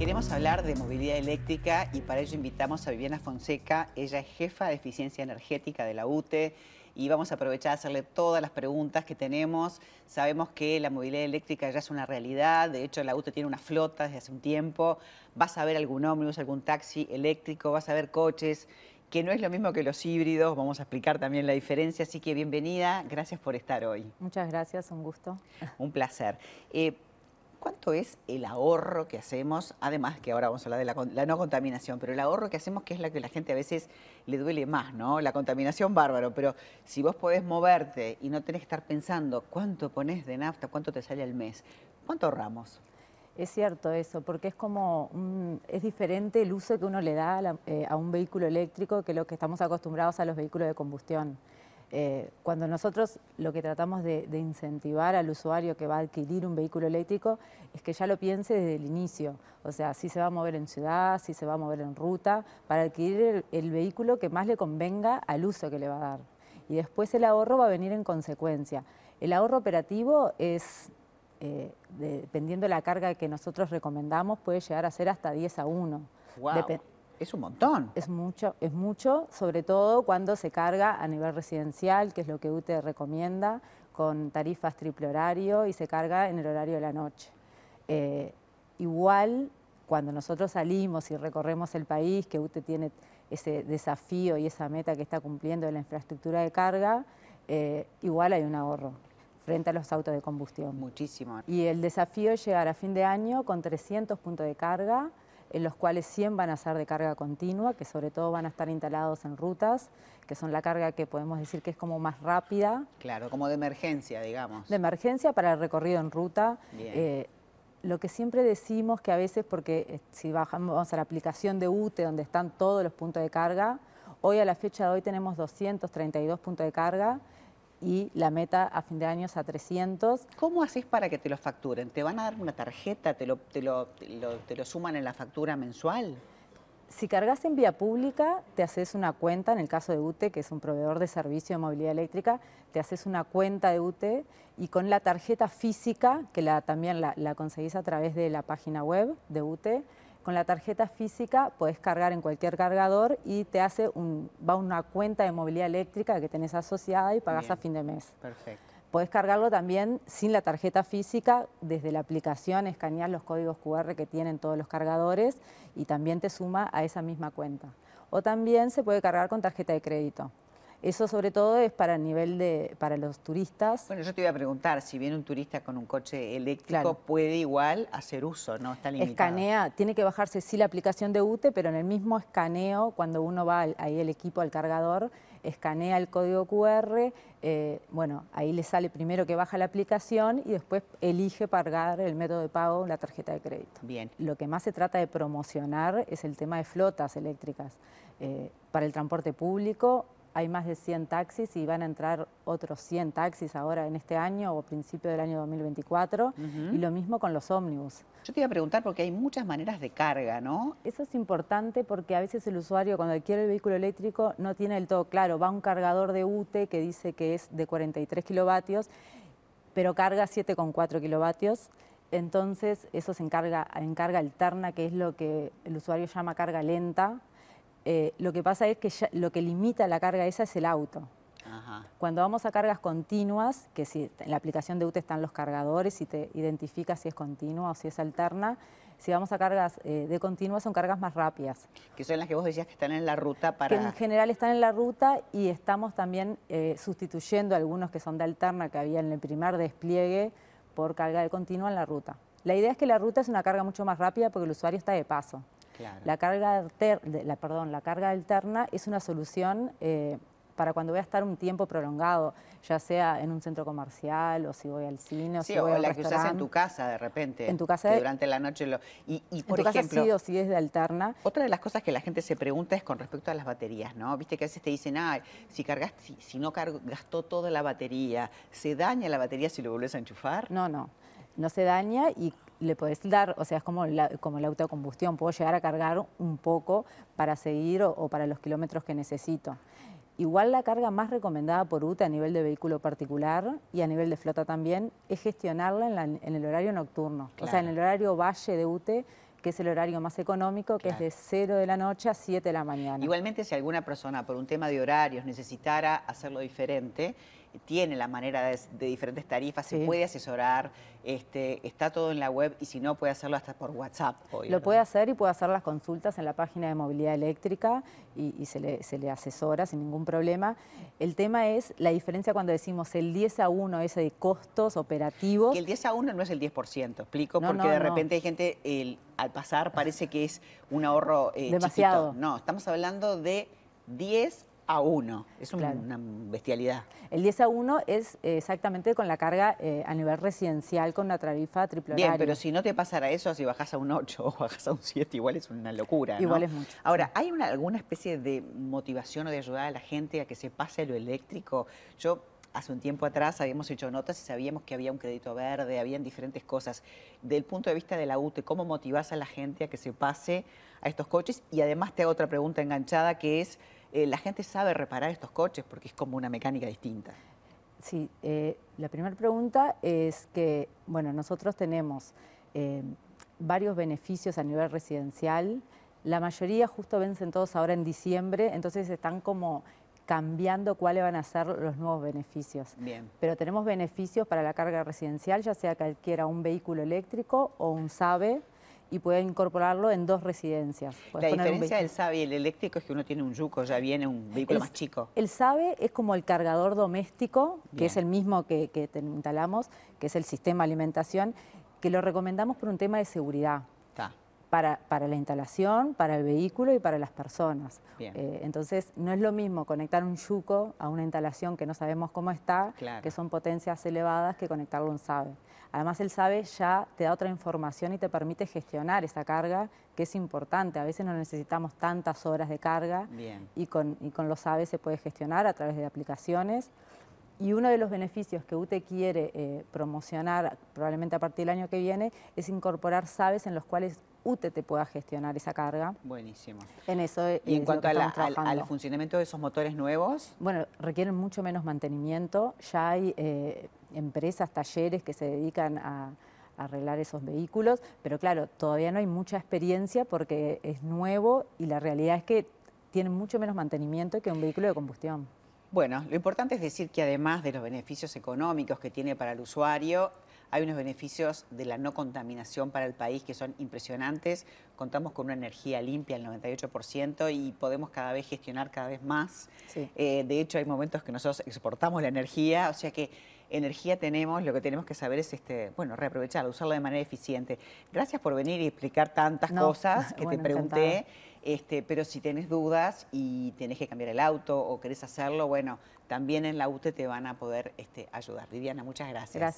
Queremos hablar de movilidad eléctrica y para ello invitamos a Viviana Fonseca. Ella es jefa de eficiencia energética de la UTE y vamos a aprovechar a hacerle todas las preguntas que tenemos. Sabemos que la movilidad eléctrica ya es una realidad, de hecho la UTE tiene una flota desde hace un tiempo. Vas a ver algún ómnibus, algún taxi eléctrico, vas a ver coches que no es lo mismo que los híbridos, vamos a explicar también la diferencia, así que bienvenida, gracias por estar hoy. Muchas gracias, un gusto. Un placer. Eh, ¿Cuánto es el ahorro que hacemos? Además que ahora vamos a hablar de la, no contaminación, pero el ahorro que hacemos que es la que la gente a veces le duele más, ¿no? La contaminación bárbaro, pero si vos podés moverte y no tenés que estar pensando cuánto pones de nafta, cuánto te sale al mes, ¿cuánto ahorramos? Es cierto eso, porque es como, es diferente el uso que uno le da eh, a un vehículo eléctrico que lo que estamos acostumbrados a los vehículos de combustión. Eh, cuando nosotros lo que tratamos de, incentivar al usuario que va a adquirir un vehículo eléctrico es que ya lo piense desde el inicio, o sea, si se va a mover en ciudad, si se va a mover en ruta, para adquirir el, vehículo que más le convenga al uso que le va a dar. Y después el ahorro va a venir en consecuencia. El ahorro operativo es, eh, dependiendo de la carga que nosotros recomendamos, puede llegar a ser hasta 10 a 1. Es un montón. Es mucho, es mucho, sobre todo cuando se carga a nivel residencial, que es lo que UTE recomienda, con tarifas triple horario y se carga en el horario de la noche. Eh, igual, cuando nosotros salimos y recorremos el país, que UTE tiene ese desafío y esa meta que está cumpliendo de la infraestructura de carga, eh, igual hay un ahorro frente a los autos de combustión. Muchísimo. Y el desafío es llegar a fin de año con 300 puntos de carga, en los cuales 100 van a ser de carga continua, que sobre todo van a estar instalados en rutas, que son la carga que podemos decir que es como más rápida. Claro, como de emergencia, digamos. De emergencia para el recorrido en ruta. Eh, lo que siempre decimos que a veces, porque eh, si bajamos a la aplicación de UTE, donde están todos los puntos de carga, hoy a la fecha de hoy tenemos 232 puntos de carga y la meta a fin de año es a 300. ¿Cómo haces para que te lo facturen? ¿Te van a dar una tarjeta? ¿Te lo, te lo, te lo, suman en la factura mensual? Si cargas en vía pública, te haces una cuenta, en el caso de UTE, que es un proveedor de servicio de movilidad eléctrica, te haces una cuenta de UTE y con la tarjeta física, que la, también la, la conseguís a través de la página web de UTE, con la tarjeta física puedes cargar en cualquier cargador y te hace un, va una cuenta de movilidad eléctrica que tenés asociada y pagas a fin de mes. Perfecto. Puedes cargarlo también sin la tarjeta física, desde la aplicación, escanear los códigos QR que tienen todos los cargadores y también te suma a esa misma cuenta. O también se puede cargar con tarjeta de crédito. Eso sobre todo es para el nivel de, para los turistas. Bueno, yo te iba a preguntar, si viene un turista con un coche eléctrico, puede igual hacer uso, ¿no? Está limitado. Escanea, tiene que bajarse sí la aplicación de UTE, pero en el mismo escaneo, cuando uno va ahí el equipo al cargador, escanea el código QR, eh, bueno, ahí le sale primero que baja la aplicación y después elige pagar el método de pago, la tarjeta de crédito. Bien. Lo que más se trata de promocionar es el tema de flotas eléctricas. Eh, para el transporte público, hay más de 100 taxis y van a entrar otros 100 taxis ahora en este año o principio del año 2024 y lo mismo con los ómnibus. Yo te iba a preguntar porque hay muchas maneras de carga, ¿no? Eso es importante porque a veces el usuario cuando adquiere el vehículo eléctrico no tiene del todo claro, va a un cargador de UTE que dice que es de 43 kilovatios, pero carga 7,4 kilovatios. Entonces eso se encarga en carga alterna, que es lo que el usuario llama carga lenta, eh, lo que pasa es que lo que limita la carga esa es el auto. Cuando vamos a cargas continuas, que si en la aplicación de UTE están los cargadores y te identifica si es continua o si es alterna, si vamos a cargas eh, de continua son cargas más rápidas. Que son las que vos decías que están en la ruta para... Que en general están en la ruta y estamos también eh, sustituyendo algunos que son de alterna que había en el primer despliegue por carga de continua en la ruta. La idea es que la ruta es una carga mucho más rápida porque el usuario está de paso. La, carga la, perdón, la carga alterna es una solución eh, para cuando voy a estar un tiempo prolongado, ya sea en un centro comercial o si voy al cine o si voy o la que usas en tu casa de repente. En tu casa. durante la noche lo... Y, por en tu ejemplo, casa sí o sí es de alterna. Otra de las cosas que la gente se pregunta es con respecto a las baterías, ¿no? Viste que a veces te dicen, ah, si cargaste, si, si no gastó toda la batería, ¿se daña la batería si lo volvés a enchufar? No, no no se daña y le podés dar, o sea, es como la, como la autocombustión, puedo llegar a cargar un poco para seguir o, para los kilómetros que necesito. Igual la carga más recomendada por UTE a nivel de vehículo particular y a nivel de flota también es gestionarla en, el horario nocturno, o sea, en el horario valle de UTE, que es el horario más económico, que es de 0 de la noche a 7 de la mañana. Igualmente, si alguna persona por un tema de horarios necesitara hacerlo diferente, tiene la manera de, diferentes tarifas, se puede asesorar, este, está todo en la web y si no puede hacerlo hasta por WhatsApp. Lo puede hacer y puede hacer las consultas en la página de movilidad eléctrica y, se, le, asesora sin ningún problema. El tema es la diferencia cuando decimos el 10 a 1 ese de costos operativos. Que el 10 a 1 no es el 10%, explico, porque de repente hay gente, el, al pasar parece que es un ahorro eh, Demasiado. No, estamos hablando de 10 a 1. Es una, bestialidad. El 10 a 1 es exactamente con la carga eh, a nivel residencial con una tarifa triple Bien, pero si no te pasara eso, si bajas a un 8 o bajas a un 7, igual es una locura. Igual es mucho. Ahora, ¿hay alguna especie de motivación o de ayudar a la gente a que se pase lo eléctrico? Yo hace un tiempo atrás habíamos hecho notas y sabíamos que había un crédito verde, habían diferentes cosas. Del punto de vista de la UTE, ¿cómo motivas a la gente a que se pase a estos coches? Y además te hago otra pregunta enganchada que es eh, la gente sabe reparar estos coches porque es como una mecánica distinta. Sí, eh, la primera pregunta es que, bueno, nosotros tenemos eh, varios beneficios a nivel residencial. La mayoría justo vencen todos ahora en diciembre, entonces están como cambiando cuáles van a ser los nuevos beneficios. Bien. Pero tenemos beneficios para la carga residencial, ya sea que adquiera un vehículo eléctrico o un SABE, y puede incorporarlo en dos residencias. la diferencia del SABE y el eléctrico es que uno tiene un yuco, ya viene un vehículo más chico. El SABE es como el cargador doméstico, que es el mismo que, que instalamos, que es el sistema de alimentación, que lo recomendamos por un tema de seguridad. Para, para, la instalación, para el vehículo y para las personas. Eh, entonces, no es lo mismo conectar un yuco a una instalación que no sabemos cómo está, que son potencias elevadas, que conectarlo a un SABE. Además, el SABE ya te da otra información y te permite gestionar esa carga, que es importante. A veces no necesitamos tantas horas de carga Y, con, y con los SABE se puede gestionar a través de aplicaciones. Y uno de los beneficios que UTE quiere eh, promocionar, probablemente a partir del año que viene, es incorporar SABES en los cuales UTE te pueda gestionar esa carga. Buenísimo. En eso ¿Y en cuanto al, funcionamiento de esos motores nuevos? Bueno, requieren mucho menos mantenimiento. Ya hay eh, empresas, talleres que se dedican a, arreglar esos vehículos, pero claro, todavía no hay mucha experiencia porque es nuevo y la realidad es que tienen mucho menos mantenimiento que un vehículo de combustión. Bueno, lo importante es decir que además de los beneficios económicos que tiene para el usuario, hay unos beneficios de la no contaminación para el país que son impresionantes. Contamos con una energía limpia al 98% y podemos cada vez gestionar cada vez más. Eh, de hecho, hay momentos que nosotros exportamos la energía, o sea que energía tenemos, lo que tenemos que saber es este, bueno, reaprovecharla, usarla de manera eficiente. Gracias por venir y explicar tantas cosas que te pregunté. Este, pero si tenés dudas y tenés que cambiar el auto o querés hacerlo, bueno, también en la UTE te van a poder este, ayudar. Viviana, muchas gracias. Gracias.